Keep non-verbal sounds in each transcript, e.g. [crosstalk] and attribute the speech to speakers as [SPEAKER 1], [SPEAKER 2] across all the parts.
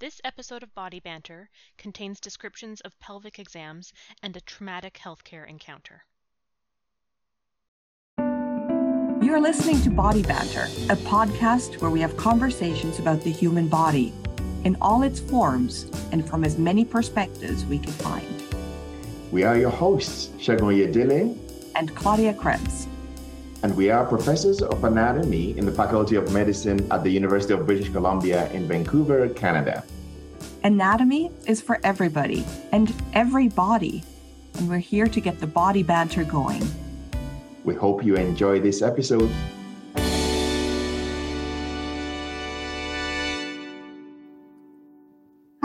[SPEAKER 1] This episode of Body Banter contains descriptions of pelvic exams and a traumatic healthcare encounter.
[SPEAKER 2] You're listening to Body Banter, a podcast where we have conversations about the human body in all its forms and from as many perspectives we can find.
[SPEAKER 3] We are your hosts, Segun Yedele
[SPEAKER 2] And Claudia Krebs.
[SPEAKER 3] And we are professors of anatomy in the Faculty of Medicine at the University of British Columbia in Vancouver, Canada.
[SPEAKER 2] Anatomy is for everybody and every body, and we're here to get the body banter going.
[SPEAKER 3] We hope you enjoy this episode.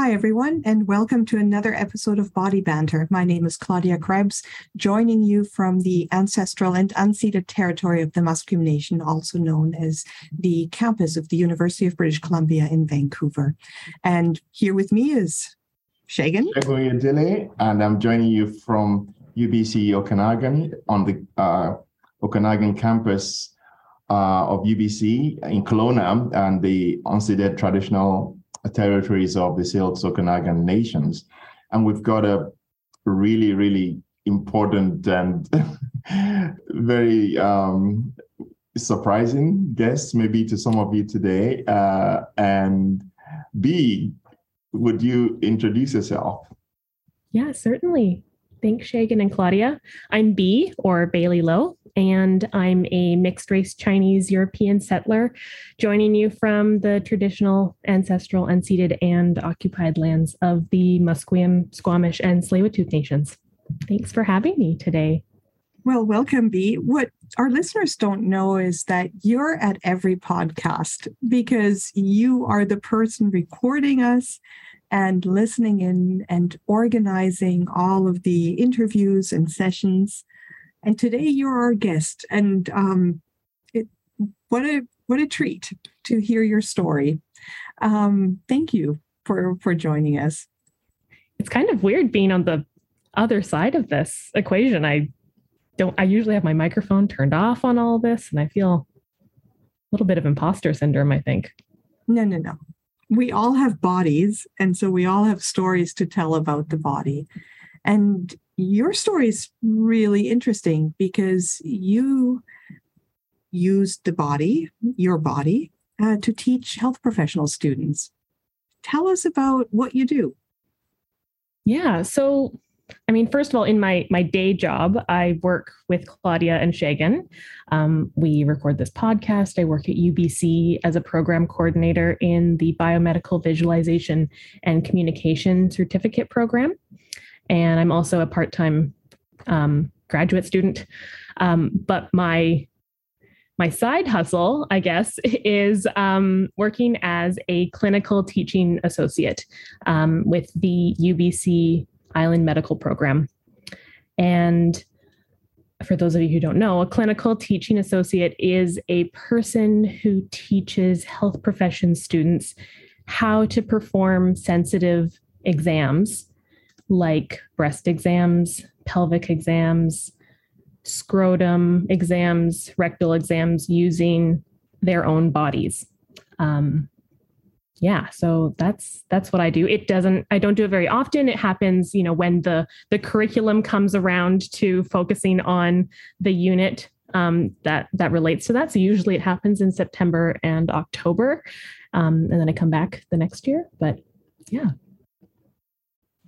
[SPEAKER 2] Hi, everyone, and welcome to another episode of Body Banter. My name is Claudia Krebs, joining you from the ancestral and unceded territory of the Musqueam Nation, also known as the campus of the University of British Columbia in Vancouver. And here with me is
[SPEAKER 3] Segun. Yedele, and I'm joining you from UBC Okanagan on the uh, Okanagan campus uh, of UBC in Kelowna and the unceded traditional territories of the Syilx Okanagan nations. And we've got a really, really important and [laughs] very um, surprising guest, maybe to some of you today. Uh, and B, would you introduce yourself?
[SPEAKER 4] Yeah, certainly. Thanks, Segun and Claudia. I'm B, or Bailey Lowe, and I'm a mixed race Chinese European settler, joining you from the traditional, ancestral, unceded, and occupied lands of the Musqueam, Squamish, and Tsleil-Waututh nations. Thanks for having me today.
[SPEAKER 2] Well, welcome, B. What our listeners don't know is that you're at every podcast because you are the person recording us and listening in and organizing all of the interviews and sessions. And today you're our guest, and um, it, what a what a treat to hear your story. Um, thank you for for joining us.
[SPEAKER 4] It's kind of weird being on the other side of this equation. I don't, I usually have my microphone turned off on all this, and I feel a little bit of imposter syndrome, I think.
[SPEAKER 2] No, no, no. We all have bodies, and so we all have stories to tell about the body. And your story is really interesting because you used the body, your body, uh, to teach health professional students. Tell us about what you do.
[SPEAKER 4] Yeah. So, I mean, first of all, in my my day job, I work with Claudia and Segun. Um, we record this podcast. I work at UBC as a program coordinator in the biomedical visualization and communication certificate program, and I'm also a part time um, graduate student. Um, but my my side hustle, I guess, [laughs] is um, working as a clinical teaching associate um, with the UBC Island Medical Program. And for those of you who don't know, a clinical teaching associate is a person who teaches health profession students how to perform sensitive exams like breast exams, pelvic exams, scrotum exams, rectal exams using their own bodies. Um, yeah, so that's that's what I do. It doesn't I don't do it very often. It happens, you know, when the the curriculum comes around to focusing on the unit um, that that relates to that. So usually it happens in September and October, um, and then I come back the next year. But yeah,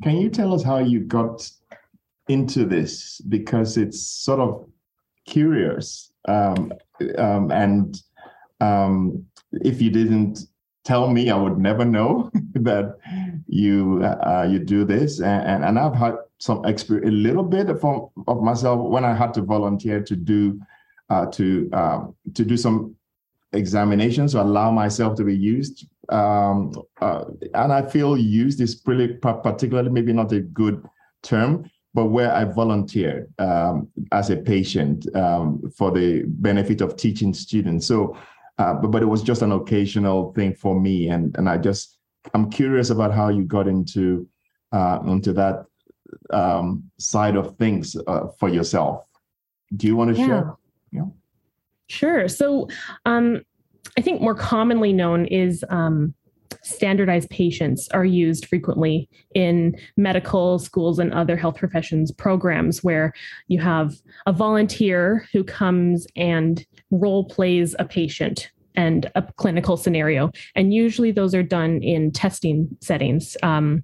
[SPEAKER 3] Can you tell us how you got into this? Because it's sort of curious. Um, um, and um, if you didn't tell me, I would never know [laughs] that you uh, you do this. And, and I've had some experience, a little bit of, of myself when I had to volunteer to do uh, to um, to do some examinations to allow myself to be used. Um, uh, and I feel used is really particularly maybe not a good term, but where I volunteered um, as a patient um, for the benefit of teaching students. So, uh, but, but it was just an occasional thing for me, and and I just I'm curious about how you got into uh, into that um, side of things uh, for yourself. Do you want to
[SPEAKER 4] Yeah.
[SPEAKER 3] share? Yeah.
[SPEAKER 4] Sure. So, um, I think more commonly known is um, standardized patients are used frequently in medical schools and other health professions programs where you have a volunteer who comes and role plays a patient and a clinical scenario. And usually those are done in testing settings, um,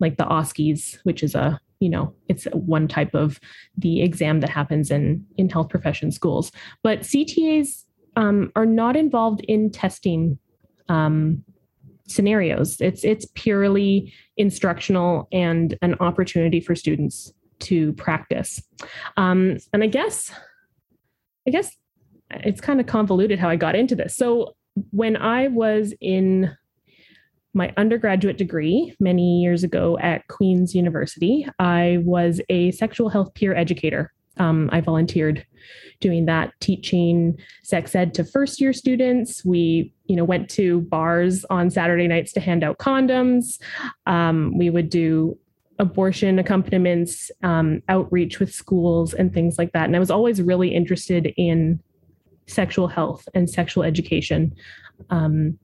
[SPEAKER 4] like the OSCEs, which is a you know it's one type of the exam that happens in in health profession schools but ctas um, are not involved in testing um, scenarios it's it's purely instructional and an opportunity for students to practice um, and i guess i guess it's kind of convoluted how I got into this. So when I was in my undergraduate degree many years ago at Queen's University, I was a sexual health peer educator. Um, I volunteered doing that, teaching sex ed to first year students. We, you know, went to bars on Saturday nights to hand out condoms. Um, we would do abortion accompaniments, um, outreach with schools, and things like that. And I was always really interested in sexual health and sexual education um,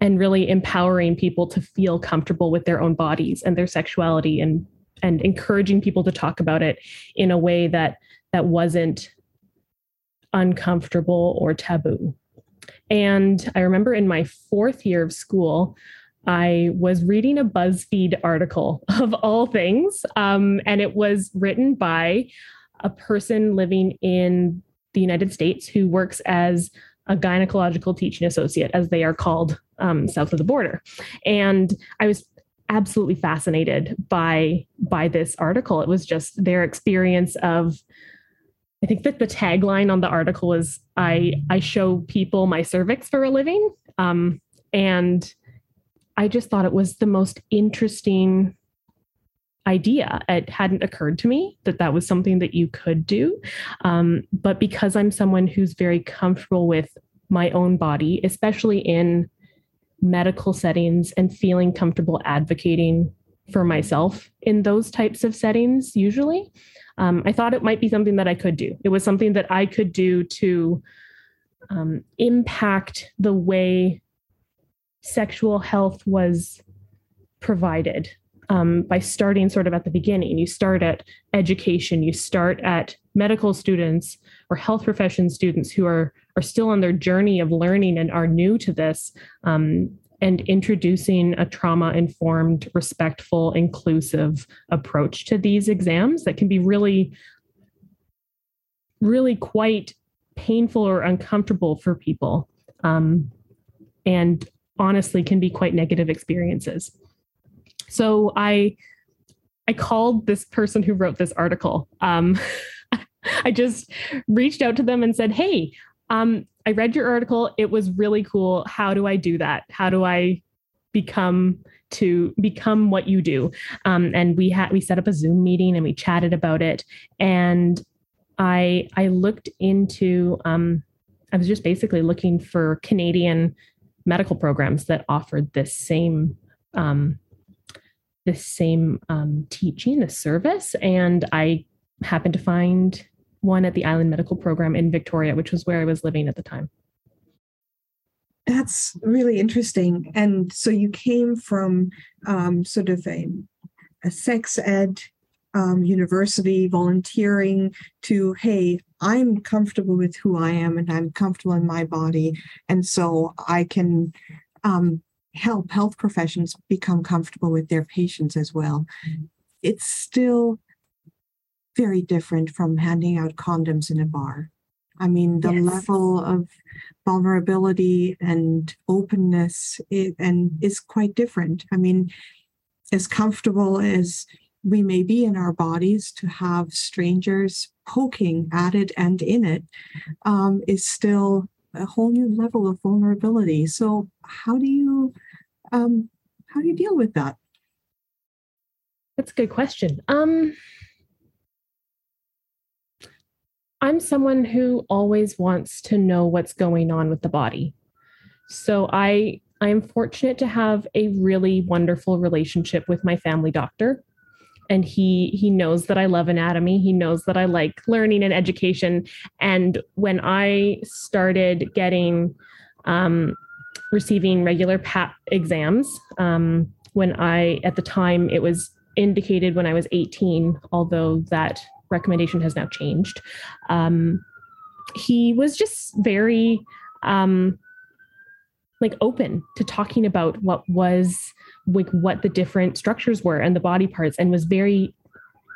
[SPEAKER 4] and really empowering people to feel comfortable with their own bodies and their sexuality and and encouraging people to talk about it in a way that that wasn't uncomfortable or taboo and i remember in my fourth year of school I was reading a BuzzFeed article [laughs] of all things, um, and it was written by a person living in the United States who works as a gynecological teaching associate, as they are called um, south of the border. And I was absolutely fascinated by by this article. It was just their experience of. I think that the tagline on the article was "I I show people my cervix for a living," um, and I just thought it was the most interesting idea. It hadn't occurred to me that that was something that you could do. Um, but because I'm someone who's very comfortable with my own body, especially in medical settings and feeling comfortable advocating for myself in those types of settings, usually, um, I thought it might be something that I could do. It was something that I could do to um, impact the way sexual health was provided um, by starting sort of at the beginning. You start at education, you start at medical students or health profession students who are, are still on their journey of learning and are new to this, um, and introducing a trauma informed, respectful, inclusive approach to these exams that can be really, really quite painful or uncomfortable for people. Um, and honestly can be quite negative experiences. So I I called this person who wrote this article. Um, [laughs] [laughs] I just reached out to them and said, "Hey, um, I read your article. It was really cool. How do I do that? How do I become to become what you do?" Um, and we had we set up a Zoom meeting and we chatted about it. And I I looked into um, I was just basically looking for Canadian medical programs that offered this same um, the same um, teaching, the service, and I happened to find one at the Island Medical Program in Victoria, which was where I was living at the time.
[SPEAKER 2] That's really interesting. And so you came from um, sort of a, a sex ed um, university volunteering to, hey, I'm comfortable with who I am and I'm comfortable in my body. And so I can um, help health professions become comfortable with their patients as well. It's still very different from handing out condoms in a bar. I mean, the yes. level of vulnerability and openness is, and is quite different. I mean, as comfortable as we may be in our bodies to have strangers poking at it and in it um, is still a whole new level of vulnerability. So, how do you um, how do you deal with that?
[SPEAKER 4] That's a good question. Um, I'm someone who always wants to know what's going on with the body. So I I am fortunate to have a really wonderful relationship with my family doctor. And he he knows that I love anatomy. He knows that I like learning and education. And when I started getting um, receiving regular PAP exams. Um, when I, at the time, it was indicated when I was 18, although that recommendation has now changed. Um, he was just very um, like open to talking about what was like what the different structures were and the body parts and was very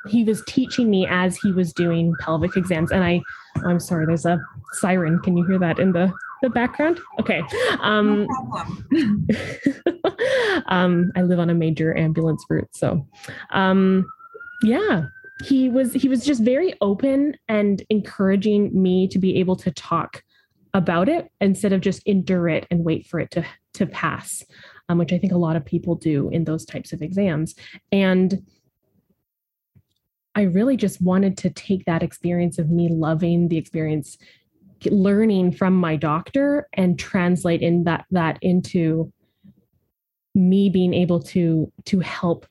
[SPEAKER 4] he was teaching me as he was doing pelvic exams. And i i'm sorry there's a siren. Can you hear that in the the background? Okay. Um, no [laughs] um i live on a major ambulance route so um yeah he was he was just very open and encouraging me to be able to talk about it instead of just endure it and wait for it to to pass um, which i think a lot of people do in those types of exams. And i really just wanted to take that experience of me loving the experience learning from my doctor and translate in that that into me being able to to help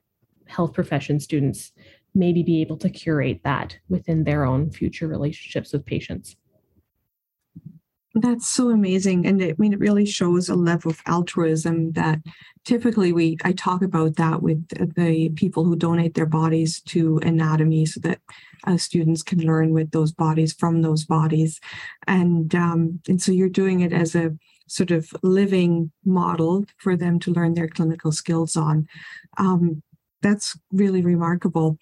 [SPEAKER 4] health profession students maybe be able to curate that within their own future relationships with patients
[SPEAKER 2] that's so amazing. And I mean, it really shows a level of altruism that typically we, I talk about that with the people who donate their bodies to anatomy so that uh, students can learn with those bodies from those bodies. And, um, and so you're doing it as a sort of living model for them to learn their clinical skills on. Um, that's really remarkable.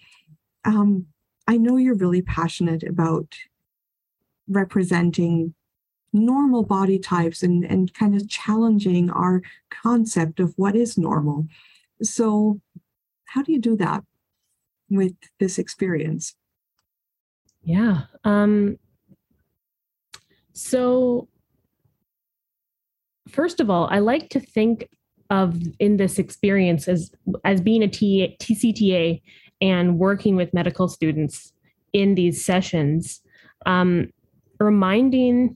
[SPEAKER 2] Um, I know you're really passionate about representing normal body types and, and kind of challenging our concept of what is normal. So, how do you do that with this experience?
[SPEAKER 4] Yeah. Um, so, first of all, I like to think of in this experience as as being a TCTA and working with medical students in these sessions, um, reminding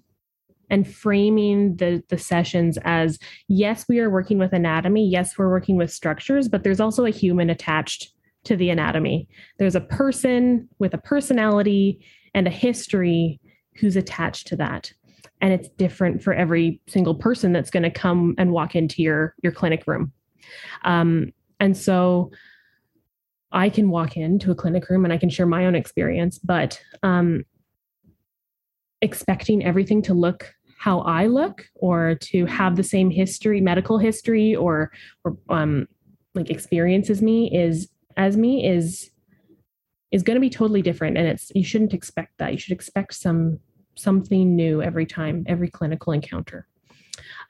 [SPEAKER 4] and framing the the sessions as yes we are working with anatomy yes we're working with structures but there's also a human attached to the anatomy. There's a person with a personality and a history who's attached to that. And it's different for every single person that's going to come and walk into your your clinic room. Um, and so i can walk into a clinic room and i can share my own experience but um, expecting everything to look how I look or to have the same history, medical history or or um like experience as me is as me is is going to be totally different and it's you shouldn't expect that. You should expect some something new every time, every clinical encounter.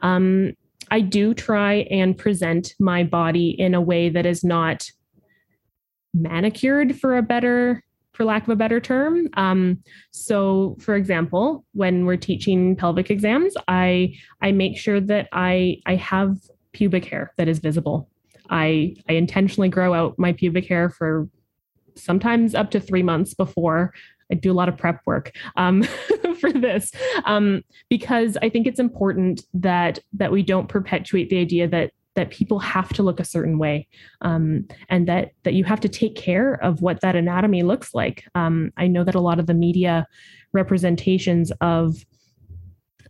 [SPEAKER 4] Um I do try and present my body in a way that is not manicured for a better for lack of a better term. Um, so, for example, when we're teaching pelvic exams, I I make sure that I I have pubic hair that is visible. I I intentionally grow out my pubic hair for sometimes up to three months before I do a lot of prep work um, [laughs] for this um, because I think it's important that that we don't perpetuate the idea that that people have to look a certain way um, and that that you have to take care of what that anatomy looks like. Um, i know that a lot of the media representations of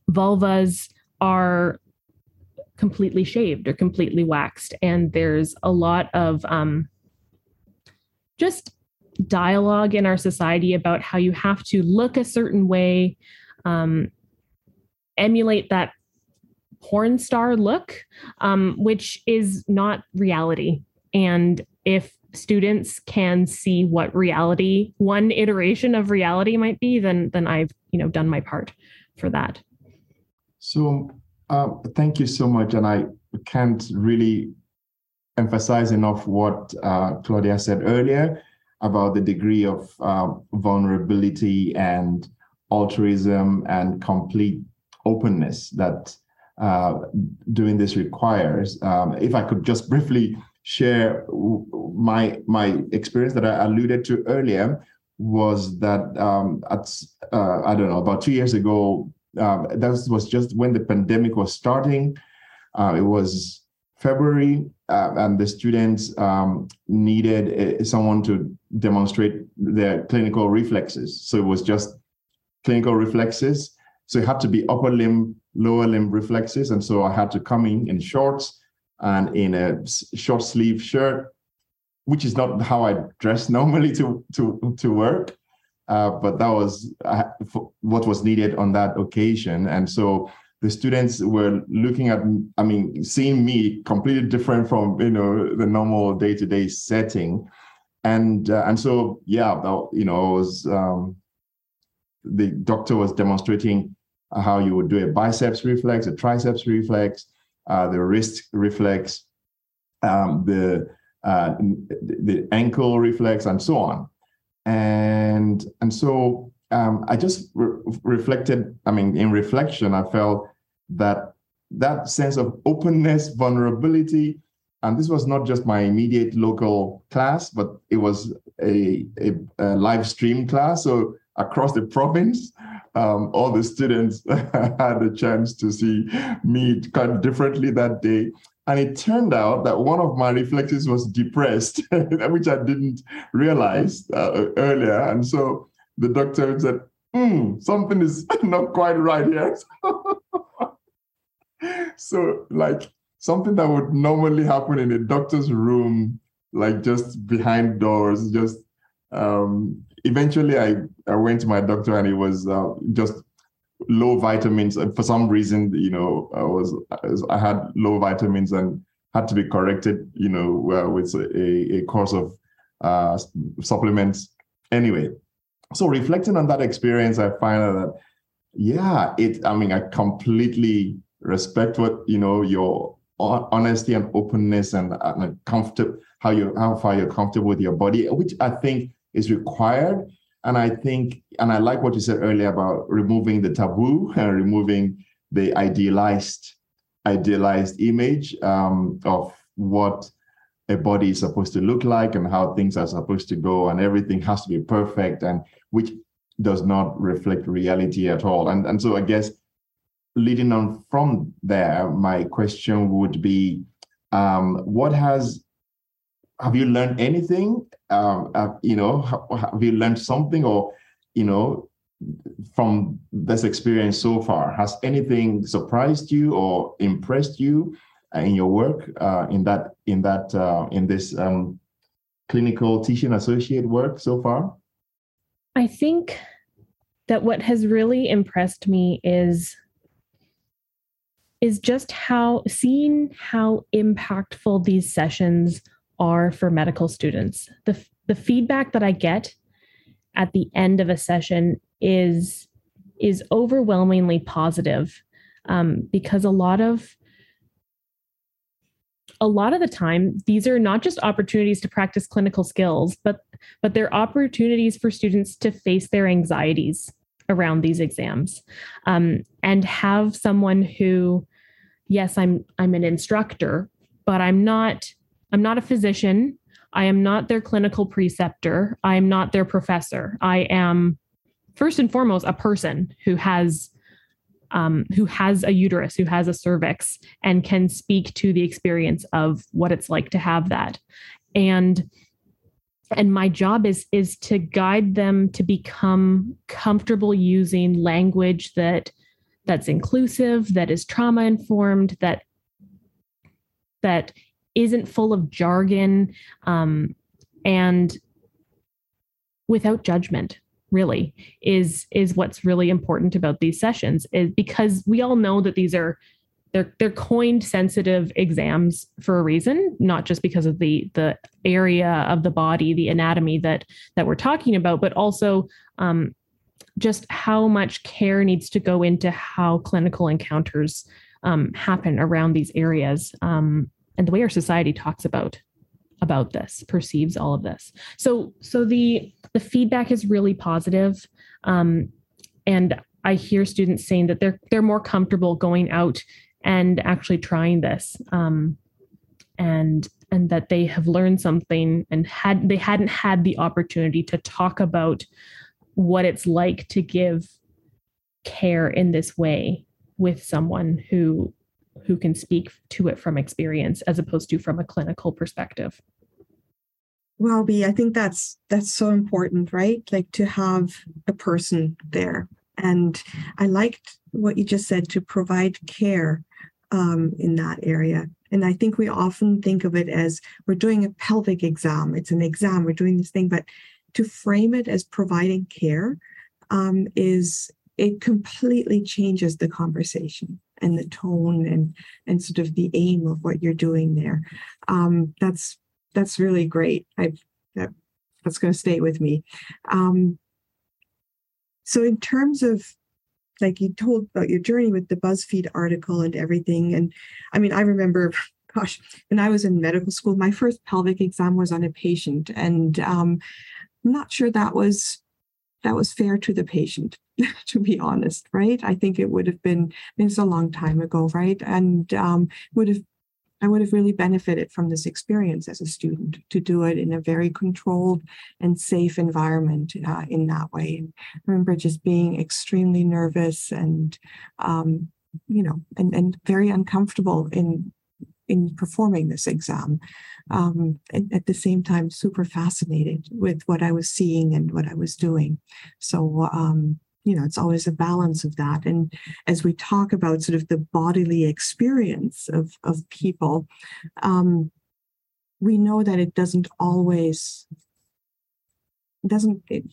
[SPEAKER 4] vulvas are completely shaved or completely waxed and there's a lot of um, just dialogue in our society about how you have to look a certain way um, emulate that porn star look, um, which is not reality. And if students can see what reality, one iteration of reality might be, then then I've you know done my part for that.
[SPEAKER 3] So uh, thank you so much, and I can't really emphasize enough what uh, Claudia said earlier about the degree of uh, vulnerability and altruism and complete openness that uh, doing this requires. Um, if I could just briefly share my my experience that I alluded to earlier was that um, at uh, I don't know about two years ago. Um, that was just when the pandemic was starting. Uh, it was February, uh, and the students um, needed uh, someone to demonstrate their clinical reflexes. So it was just clinical reflexes So it had to be upper limb, lower limb reflexes. And so I had to come in in shorts and in a short sleeve shirt, which is not how I dress [laughs] normally to, to, to work. Uh, but that was uh, what was needed on that occasion. And so the students were looking at, I mean, seeing me completely different from, you know, the normal day-to-day setting. And, uh, and so, yeah, that, you know, I was, um, the doctor was demonstrating how you would do a biceps reflex, a triceps reflex, uh, the wrist reflex, um, the uh, the ankle reflex, and so on. And and so um, I just re- reflected. I mean, in reflection, I felt that that sense of openness, vulnerability, and this was not just my immediate local class, but it was a, a, a live stream class. So across the province, um, all the students [laughs] had a chance to see me quite differently that day. And it turned out that one of my reflexes was depressed, [laughs] which I didn't realize uh, earlier. And so the doctor said, hmm, something is [laughs] not quite right here. so, like something that would normally happen in a doctor's room, like just behind doors, just um, eventually I, I went to my doctor and it was uh, just low vitamins. And for some reason, you know, I was I had low vitamins and had to be corrected, you know, uh, with a, a course of uh, supplements. Anyway, so reflecting on that experience, I find that yeah, it. I mean, I completely respect what you know your honesty and openness and, and comfortable how you how far you're comfortable with your body, which I think is required. And I think, and I like what you said earlier about removing the taboo [laughs] and removing the idealized, idealized image um, of what a body is supposed to look like and how things are supposed to go, and everything has to be perfect, and which does not reflect reality at all. And and so I guess leading on from there, my question would be, um, what has have you learned anything? Um, uh, you know, have you learned something, or you know, from this experience so far? Has anything surprised you or impressed you uh, in your work uh, in that in that uh, in this um, clinical teaching associate work so far?
[SPEAKER 4] I think that what has really impressed me is is just how seeing how impactful these sessions are for medical students. The, the feedback that I get at the end of a session is is overwhelmingly positive um, because a lot of a lot of the time these are not just opportunities to practice clinical skills but but they're opportunities for students to face their anxieties around these exams um, and have someone who yes i'm i'm an instructor but i'm not I'm not a physician. I am not their clinical preceptor. I am not their professor. I am first and foremost a person who has um, who has a uterus, who has a cervix, and can speak to the experience of what it's like to have that. And and my job is is to guide them to become comfortable using language that that's inclusive, that is trauma informed, that that isn't full of jargon um, and without judgment really is is what's really important about these sessions is because we all know that these are they're they're coined sensitive exams for a reason not just because of the the area of the body the anatomy that that we're talking about but also um, just how much care needs to go into how clinical encounters um, happen around these areas. Um, and the way our society talks about about this perceives all of this. So so the the feedback is really positive um, and i hear students saying that they're they're more comfortable going out and actually trying this um, and and that they have learned something and had they hadn't had the opportunity to talk about what it's like to give care in this way with someone who who can speak to it from experience as opposed to from a clinical perspective.
[SPEAKER 2] Well b i think that's that's so important right? Like to have a person there. And I liked what you just said to provide care um, in that area. And I think we often think of it as we're doing a pelvic exam. It's an exam, we're doing this thing, but to frame it as providing care um, is it completely changes the conversation and the tone and and sort of the aim of what you're doing there. Um, that's that's really great. I that, that's going to stay with me. Um, so in terms of like you told about your journey with the BuzzFeed article and everything, and I mean I remember. [laughs] Gosh, when I was in medical school, my first pelvic exam was on a patient, and um, I'm not sure that was that was fair to the patient, [laughs] to be honest, right? I think it would have been, it's a long time ago, right? And um, would have, I would have really benefited from this experience as a student to do it in a very controlled and safe environment uh, in that way. And I remember just being extremely nervous and, um, you know, and, and very uncomfortable in in performing this exam. Um, and at the same time, super fascinated with what I was seeing and what I was doing. So, um, you know, it's always a balance of that. And as we talk about sort of the bodily experience of, of people, um, we know that it doesn't always doesn't it,